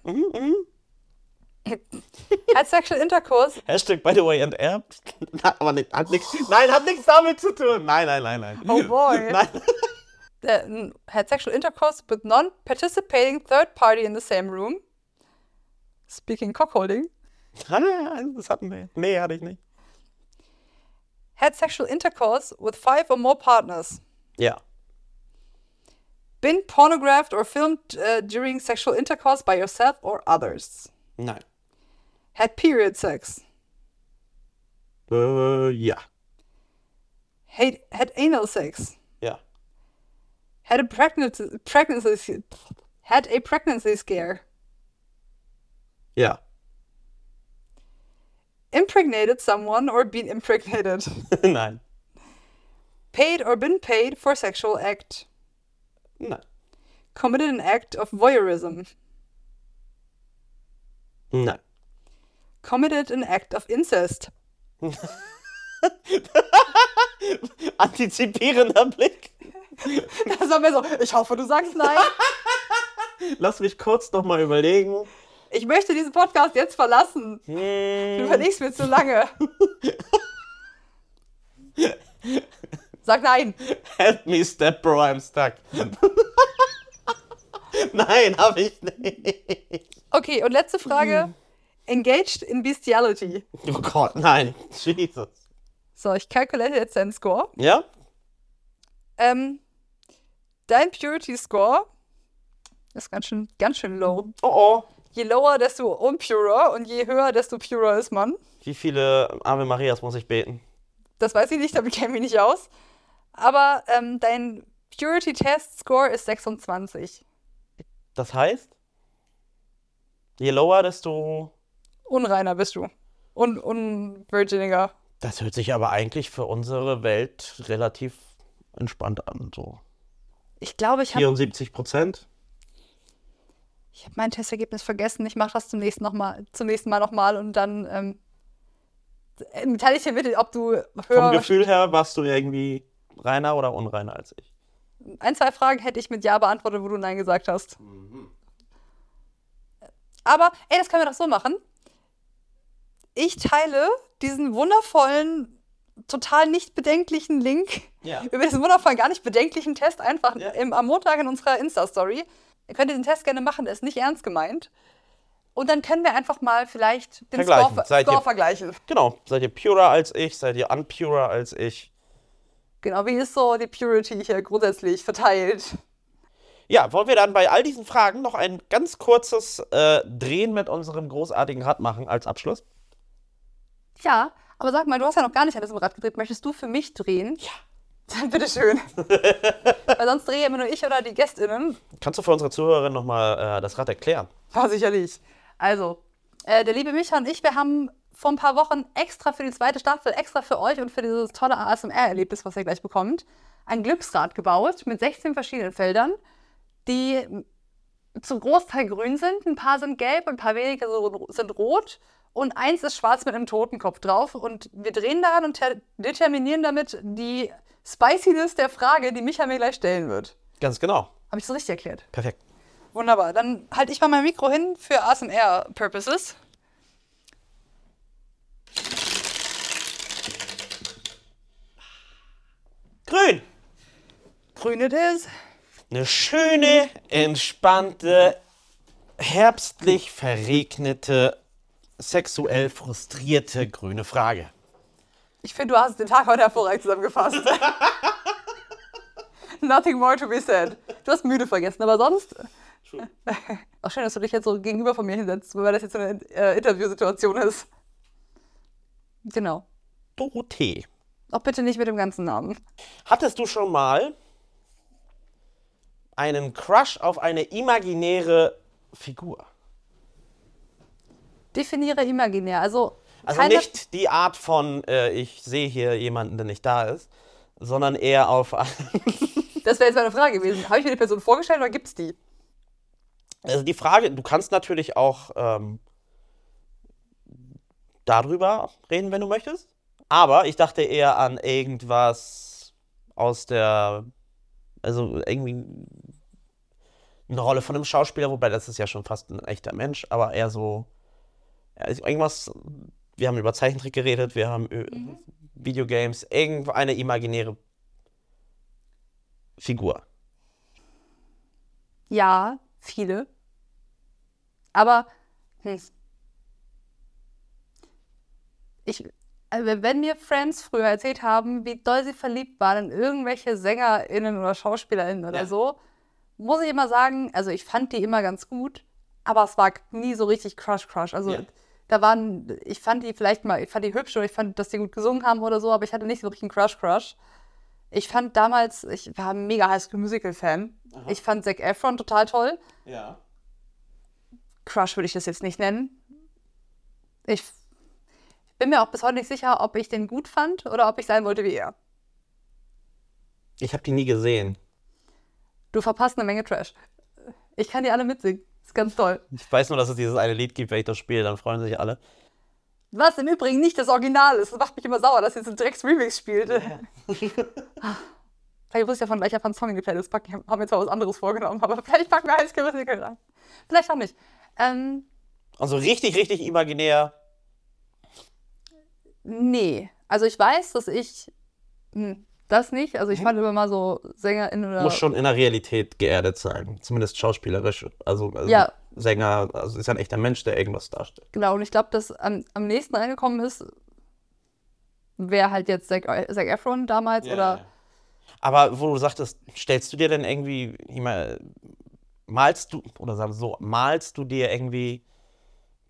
Had [LAUGHS] sexual intercourse.
Hashtag by the way enterbt. [LAUGHS] Na, aber nicht, hat nichts. Nein, hat nichts damit zu tun. Nein, nein, nein, nein.
Oh boy. [LAUGHS]
Nein.
had sexual intercourse with non-participating third party in the same room. Speaking cockholding.
Nein, das hatten wir. Nee, hatte ich nicht.
Had sexual intercourse with five or more partners.
Ja.
Been pornographed or filmed uh, during sexual intercourse by yourself or others.
No.
Had period sex.
Äh, ja.
Had, had anal sex.
Yeah.
Had a pregnancy, pregnancy had a pregnancy scare.
Yeah.
Impregnated someone or been impregnated. [LAUGHS]
nein.
paid or been paid for sexual act.
Nein.
Committed an act of voyeurism.
Nein.
Committed an act of incest. [LAUGHS]
Antizipierender Blick.
Das war mir so, ich hoffe, du sagst nein. [LAUGHS]
Lass mich kurz noch mal überlegen.
Ich möchte diesen Podcast jetzt verlassen. Du
Hm,
überlegst mir zu lange. [LAUGHS] Sag nein.
help me, step bro, I'm stuck. [LAUGHS] Nein, hab ich nicht.
Okay, und letzte Frage. Engaged in bestiality.
Oh Gott, nein. Jesus.
So, ich calculate jetzt deinen Score.
Ja?
Ähm, dein Purity Score ist ganz schön, ganz schön low.
Oh oh.
Je lower, desto unpurer und je höher, desto purer ist man.
Wie viele Ave Marias muss ich beten?
Das weiß ich nicht, damit kenne ich mich nicht aus. Aber ähm, dein Purity Test Score ist 26.
Das heißt, je lower, desto.
Unreiner bist du. Un unvirginiger.
Das hört sich aber eigentlich für unsere Welt relativ entspannt an. So
Ich glaube, ich habe
74 Prozent.
ich hab mein Testergebnis vergessen. Ich mache das zum nächsten, noch mal, zum nächsten Mal nochmal und dann ähm, äh, teile ich dir mit, ob du
Vom
höher.
Gefühl her warst du irgendwie reiner oder unreiner als ich.
Ein, zwei Fragen hätte ich mit Ja beantwortet, wo du Nein gesagt hast. Aber, ey, das können wir doch so machen. Ich teile diesen wundervollen, total nicht bedenklichen Link
Ja. [LAUGHS]
über diesen wundervollen, gar nicht bedenklichen Test einfach
Ja.
im, am Montag in unserer Insta-Story. Ihr könnt diesen Test gerne machen, der ist nicht ernst gemeint. Und dann können wir einfach mal vielleicht den
Vergleichen.
Score,
Seid ihr-
Score vergleichen.
Genau. Seid ihr purer als ich? Seid ihr unpurer als ich?
Genau, wie ist so die Purity hier grundsätzlich verteilt?
Ja, wollen wir dann bei all diesen Fragen noch ein ganz kurzes äh, Drehen mit unserem großartigen Rad machen als Abschluss?
Ja, aber sag mal, du hast ja noch gar nicht an diesem Rad gedreht. Möchtest du für mich drehen? Ja. Dann bitteschön. [LAUGHS] Weil sonst drehe immer nur ich oder die GästInnen.
Kannst du für unsere Zuhörerin nochmal äh, das Rad erklären?
War sicherlich. Also, äh, der liebe Micha und ich, wir haben vor ein paar Wochen extra für die zweite Staffel, extra für euch und für dieses tolle ASMR-Erlebnis, was ihr gleich bekommt, ein Glücksrad gebaut mit 16 verschiedenen Feldern, die zum Großteil grün sind. Ein paar sind gelb, ein paar wenige sind rot und eins ist schwarz mit einem Totenkopf drauf. Und wir drehen daran und determinieren damit die Spiciness der Frage, die Micha mir gleich stellen wird.
Ganz genau.
Habe ich so richtig erklärt?
Perfekt.
Wunderbar. Dann halte ich mal mein Mikro hin für ASMR-Purposes.
Grün.
Grün it is.
Eine schöne, entspannte, herbstlich verregnete, sexuell frustrierte grüne Frage.
Ich finde, du hast den Tag heute hervorragend zusammengefasst. [LAUGHS] Nothing more to be said. Du hast müde vergessen, aber sonst. Auch [LAUGHS] schön, dass du dich jetzt so gegenüber von mir hinsetzt, weil das jetzt so eine äh, Interviewsituation ist. Genau.
Dorothee.
Auch bitte nicht mit dem ganzen Namen.
Hattest du schon mal einen Crush auf eine imaginäre Figur?
Definiere imaginär. Also,
Also nicht die Art von, äh, ich sehe hier jemanden, der nicht da ist, sondern eher auf. [LAUGHS]
Das wäre jetzt meine Frage gewesen. Habe ich mir die Person vorgestellt oder gibt es die?
Also die Frage, du kannst natürlich auch ähm, darüber reden, wenn du möchtest. Aber ich dachte eher an irgendwas aus der, also irgendwie eine Rolle von einem Schauspieler, wobei das ist ja schon fast ein echter Mensch, aber eher so, ist irgendwas, wir haben über Zeichentrick geredet, wir haben über Videogames, irgendeine imaginäre Figur.
Ja, viele. Aber hm. ich, also wenn mir Friends früher erzählt haben, wie doll sie verliebt waren in irgendwelche SängerInnen oder SchauspielerInnen oder
Ja.
so, muss ich immer sagen, also ich fand die immer ganz gut, aber es war nie so richtig Crush Crush. Also
Ja.
da waren, ich fand die vielleicht mal, ich fand die hübsch oder ich fand, dass die gut gesungen haben oder so, aber ich hatte nicht so richtig einen Crush Crush. Ich fand damals, ich war ein mega High School Musical Fan. Ich fand Zac Efron total toll.
Ja.
Crush würde ich das jetzt nicht nennen. Ich bin mir auch bis heute nicht sicher, ob ich den gut fand oder ob ich sein wollte wie er.
Ich habe die nie gesehen.
Du verpasst eine Menge Trash. Ich kann die alle mitsingen. Ist ganz toll.
Ich weiß nur, dass es dieses eine Lied gibt, wenn ich das spiele, dann freuen sich alle.
Was im Übrigen nicht das Original ist. Das macht mich immer sauer, dass jetzt ein Drecks-Remix spielt. [LAUGHS] Vielleicht muss ich davon gleich einfach einen Song in die Playlist packen. Ich habe mir zwar was anderes vorgenommen, aber [LAUGHS] vielleicht packen wir High School Musical rein. Vielleicht auch nicht. Ähm,
Also richtig, richtig imaginär.
Nee. Also ich weiß, dass ich hm, das nicht. Also ich fand immer mal so SängerInnen oder
Muss schon in der Realität geerdet sein. Zumindest schauspielerisch. Also, also
Ja.
Sänger, also ist ja ein echter Mensch, der irgendwas darstellt.
Genau, und ich glaube, dass am, am nächsten reingekommen ist, wäre halt jetzt Zac, Zac Efron damals oder.
Aber wo du sagtest, stellst du dir denn irgendwie, ich meine, malst du, oder sagen wir so, malst du dir irgendwie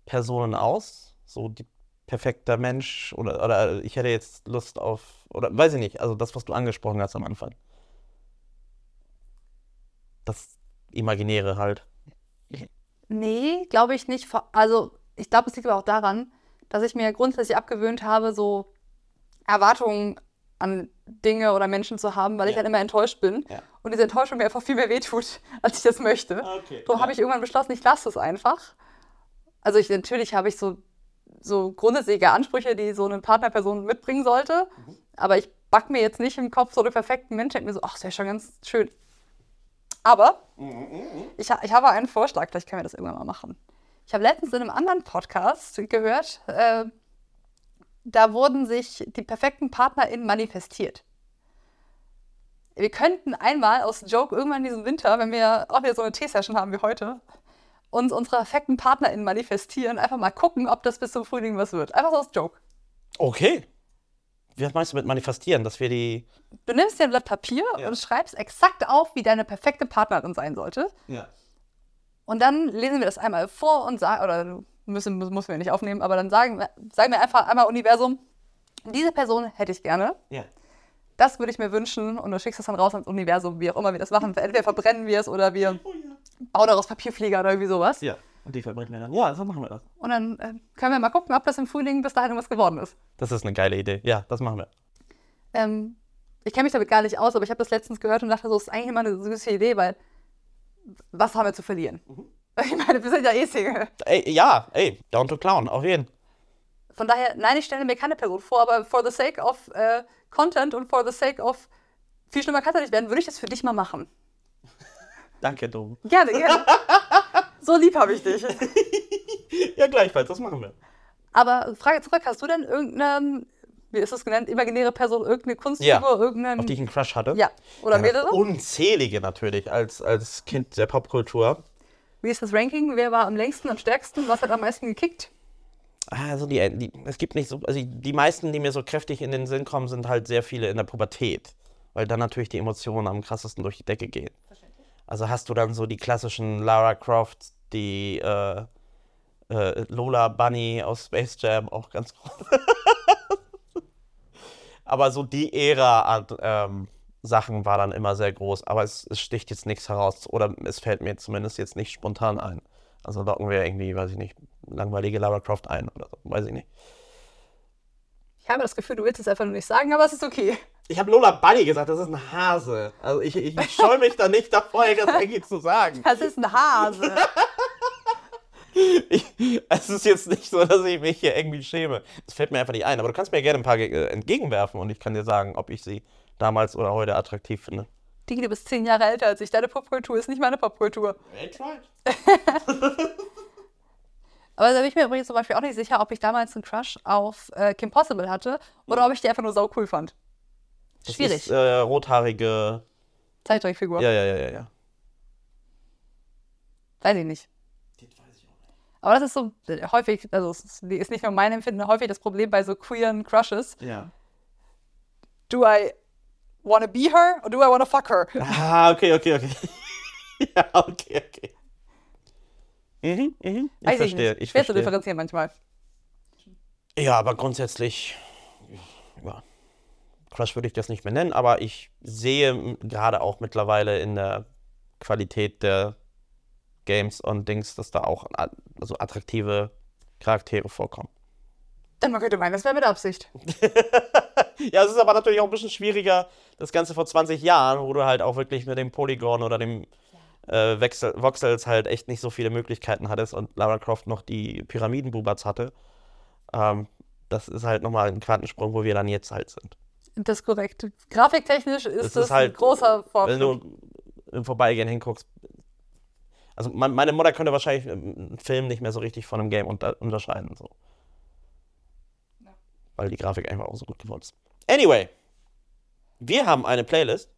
Personen aus? So die perfekter Mensch oder, oder ich hätte jetzt Lust auf, oder weiß ich nicht, also das, was du angesprochen hast am Anfang. Das Imaginäre halt.
Nee, glaube ich nicht. Also, ich glaube, es liegt aber auch daran, dass ich mir grundsätzlich abgewöhnt habe, so Erwartungen an Dinge oder Menschen zu haben, weil ich
Ja.
halt immer enttäuscht bin.
Ja.
Und diese Enttäuschung mir einfach viel mehr wehtut, [LAUGHS] als ich das möchte.
Okay.
Darum habe ich irgendwann beschlossen, ich lasse es einfach. Also ich, natürlich habe ich so, so grundsätzliche Ansprüche, die so eine Partnerperson mitbringen sollte.
Mhm.
Aber ich back mir jetzt nicht im Kopf so den perfekten Menschen. Ich mir so, ach, das wäre schon ganz schön. Aber ich, ha- ich habe einen Vorschlag, vielleicht können wir das irgendwann mal machen. Ich habe letztens in einem anderen Podcast gehört, äh, da wurden sich die perfekten PartnerInnen manifestiert. Wir könnten einmal aus Joke irgendwann in diesem Winter, wenn wir auch wieder so eine Tee-Session haben wie heute, uns unsere perfekten PartnerInnen manifestieren, einfach mal gucken, ob das bis zum Frühling was wird. Einfach so aus Joke.
Okay. Wie meinst du mit manifestieren, dass wir die.
Du nimmst dir ein Blatt Papier
Ja.
und schreibst exakt auf, wie deine perfekte Partnerin sein sollte.
Ja.
Und dann lesen wir das einmal vor und sagen, oder müssen, müssen, wir nicht aufnehmen, aber dann sagen, wir- sagen wir einfach einmal Universum, diese Person hätte ich gerne,
Ja.
das würde ich mir wünschen und du schickst das dann raus ans Universum, wie auch immer wir das machen. Entweder verbrennen wir es oder wir bauen daraus Papierflieger oder irgendwie sowas.
Ja. Die verbrennen wir dann. Ja, so machen wir das.
Und dann äh, können wir mal gucken, ob das im Frühling bis dahin was geworden ist.
Das ist eine geile Idee. Ja, das machen wir.
Ähm, ich kenne mich damit gar nicht aus, aber ich habe das letztens gehört und dachte, so das ist eigentlich immer eine süße Idee, weil was haben wir zu verlieren? [LAUGHS] Ich meine, wir sind ja eh Single.
Ey, ja, ey, down to clown, auf jeden.
Von daher, nein, ich stelle mir keine Person vor, aber for the sake of äh, Content und for the sake of viel schlimmer kann es nicht werden, würde ich das für dich mal machen.
Danke, Dom.
Gerne, gerne. [LAUGHS] so lieb habe ich dich. [LAUGHS]
Ja, gleichfalls, das machen wir.
Aber Frage zurück, hast du denn irgendeine, wie ist das genannt, imaginäre Person, irgendeine Kunstfigur,
Ja.
irgendeinen...
Auf die ich einen Crush hatte.
ja, oder
Ja,
mehrere?
Unzählige natürlich, als, als Kind der Popkultur.
Wie ist das Ranking? Wer war am längsten, am stärksten? Was hat am meisten gekickt?
Also die, die, es gibt nicht so, also die meisten, die mir so kräftig in den Sinn kommen, sind halt sehr viele in der Pubertät, weil dann natürlich die Emotionen am krassesten durch die Decke gehen. Also hast du dann so die klassischen Lara Croft, die äh, äh, Lola Bunny aus Space Jam, auch ganz groß. [LAUGHS] Aber so die Ära ähm, Sachen war dann immer sehr groß, aber es, es sticht jetzt nichts heraus oder es fällt mir zumindest jetzt nicht spontan ein. Also locken wir irgendwie, weiß ich nicht, langweilige Lara Croft ein oder so, weiß ich nicht.
Ich habe das Gefühl, du willst es einfach nur nicht sagen, aber es ist okay.
Ich habe Lola Bunny gesagt, das ist ein Hase. Also ich, ich scheue mich da nicht davor, das irgendwie zu sagen. [LAUGHS]
Das ist ein Hase.
Ich, es ist jetzt nicht so, dass ich mich hier irgendwie schäme. Es fällt mir einfach nicht ein. Aber du kannst mir gerne ein paar äh, entgegenwerfen und ich kann dir sagen, ob ich sie damals oder heute attraktiv finde.
Digi, du bist zehn Jahre älter als ich. Deine Popkultur ist nicht meine Popkultur. [LAUGHS] Aber da bin ich mir übrigens zum Beispiel auch nicht sicher, ob ich damals einen Crush auf äh, Kim Possible hatte oder ob ich die einfach nur sau cool fand.
Das
Schwierig.
Ist, äh, rothaarige.
Zeichentrickfigur.
Ja, ja, ja, ja, ja.
Weiß ich nicht. Aber das ist so äh, häufig, also es ist nicht nur mein Empfinden, häufig das Problem bei so queeren Crushes.
Ja.
Do I wanna be her or do I wanna fuck her?
Ah, okay, okay, okay. [LAUGHS] ja, okay, okay. Mhm, mhm. Ich
Weiß
verstehe,
nicht.
ich
Schwer zu
verstehe.
differenzieren manchmal.
Ja, aber grundsätzlich, ja, Crush würde ich das nicht mehr nennen, aber ich sehe gerade auch mittlerweile in der Qualität der Games und Dings, dass da auch also attraktive Charaktere vorkommen.
Denn man könnte meinen, das wäre mit Absicht. [LAUGHS]
Ja, es ist aber natürlich auch ein bisschen schwieriger, das Ganze vor 20 Jahren, wo du halt auch wirklich mit dem Polygon oder dem äh, Wechsel, Voxels halt echt nicht so viele Möglichkeiten hattest und Lara Croft noch die Pyramidenbubats hatte. Ähm, das ist halt nochmal ein Quantensprung, wo wir dann jetzt halt sind.
Das ist korrekt. Grafiktechnisch ist
Das
das,
ist halt,
ein großer
Wenn
Fortschritt.
du im Vorbeigehen hinguckst. Also mein- meine Mutter könnte wahrscheinlich einen Film nicht mehr so richtig von einem Game unter unterscheiden. So. Weil die Grafik einfach auch so gut geworden ist. Anyway, wir haben eine Playlist.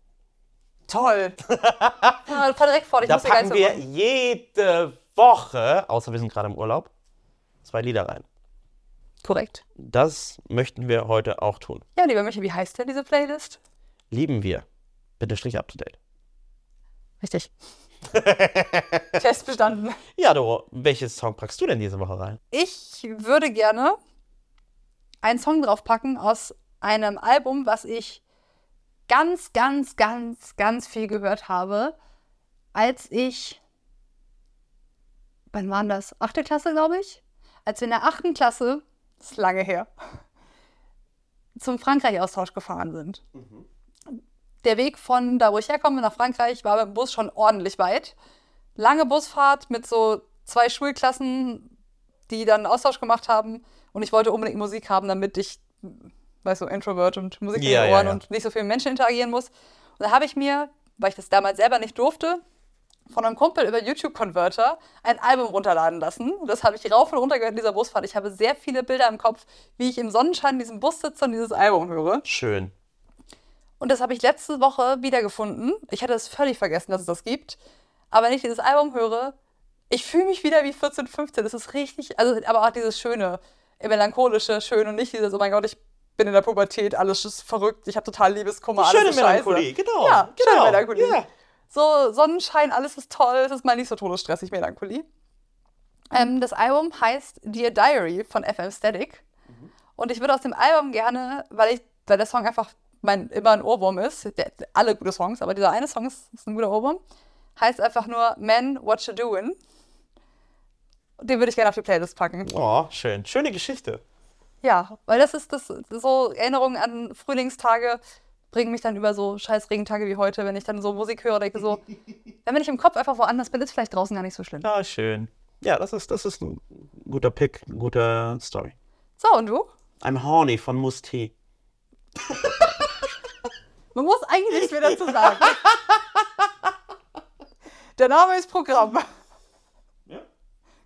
Toll. [LAUGHS] ja, fahr direkt fort, ich
Da
muss
packen wir jede Woche, außer wir sind gerade im Urlaub, zwei Lieder rein.
Korrekt.
Das möchten wir heute auch tun.
Ja, lieber Michael, wie heißt denn diese Playlist?
Lieben wir. Bitte Strich up to date.
Richtig. [LAUGHS] Test bestanden.
Ja, Doro, welches Song packst du denn diese Woche rein?
Ich würde gerne einen Song draufpacken aus einem Album, was ich ganz, ganz, ganz, ganz viel gehört habe, als ich, wann waren das? Achte Klasse, glaube ich? Als wir in der achten Klasse, ist lange her, zum Frankreich-Austausch gefahren sind. Der Weg von da, wo ich herkomme, nach Frankreich, war dem Bus schon ordentlich weit. Lange Busfahrt mit so zwei Schulklassen, die dann einen Austausch gemacht haben. Und ich wollte unbedingt Musik haben, damit ich, weißt du, Introvert und Musik
Ja,
in den
ja,
Ohren
ja.
und nicht so viel mit Menschen interagieren muss. Und da habe ich mir, weil ich das damals selber nicht durfte, von einem Kumpel über YouTube-Converter ein Album runterladen lassen. Das habe ich rauf und runter gehört in dieser Busfahrt. Ich habe sehr viele Bilder im Kopf, wie ich im Sonnenschein in diesem Bus sitze und dieses Album höre.
Schön.
Und das habe ich letzte Woche wiedergefunden. Ich hatte es völlig vergessen, dass es das gibt. Aber wenn ich dieses Album höre, ich fühle mich wieder wie 14, 15. Das ist richtig, also aber auch dieses schöne, melancholische, schön und nicht dieses, oh mein Gott, ich bin in der Pubertät, alles ist verrückt, ich habe total Liebeskummer, alles
Schöne
ist
Melancholie,
scheiße.
genau.
Ja,
genau.
schöne Melancholie.
Ja.
So Sonnenschein, alles ist toll, es ist mal nicht so todesstressig, Melancholie. Ähm, das Album heißt Dear Diary von FM Static. Und ich würde aus dem Album gerne, weil, ich, weil der Song einfach mein, immer ein Ohrwurm ist, der, alle gute Songs, aber dieser eine Song ist, ist ein guter Ohrwurm, heißt einfach nur Man, What You Doin'. Den würde ich gerne auf die Playlist packen.
Oh, schön. Schöne Geschichte.
Ja, weil das ist das so Erinnerungen an Frühlingstage bringen mich dann über so scheiß Regentage wie heute, wenn ich dann so Musik höre, denke so, wenn ich im Kopf einfach woanders bin, ist vielleicht draußen gar nicht so schlimm.
Ja, schön. Ja, das ist, das ist ein guter Pick, eine gute Story.
So, und du?
I'm horny von Musti. [LAUGHS]
Man muss eigentlich nichts mehr dazu sagen. [LAUGHS] Der Name ist Programm.
Ja.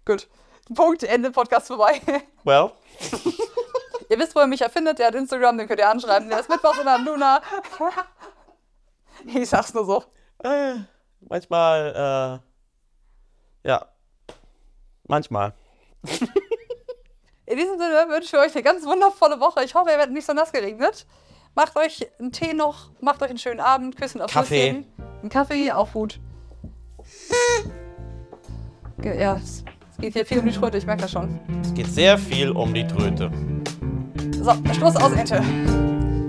Gut. Punkt, Ende, Podcast vorbei.
Well, [LAUGHS]
Ihr wisst, wo ihr mich erfindet. Der hat Instagram, den könnt ihr anschreiben. Der ist Mittwoch in der Luna. [LAUGHS] Ich sag's nur so.
äh, manchmal, äh, ja, manchmal. [LAUGHS]
In diesem Sinne wünsche ich euch eine ganz wundervolle Woche. Ich hoffe, ihr werdet nicht so nass geregnet. Macht euch einen Tee noch, macht euch einen schönen Abend, Küssen aufs
Kaffee.
Nüsschen. Ein Kaffee, auch gut. Ja, es es geht hier viel um die Tröte, ich merke das schon.
Es geht sehr viel um die Tröte.
So, Schluss aus Ente.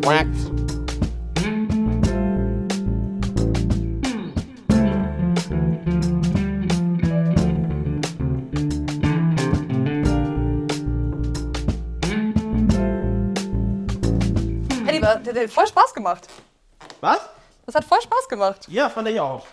Quack.
Hey, lieber, der, der hat voll Spaß gemacht.
Was?
Das hat voll Spaß gemacht.
Ja, fand ich auch.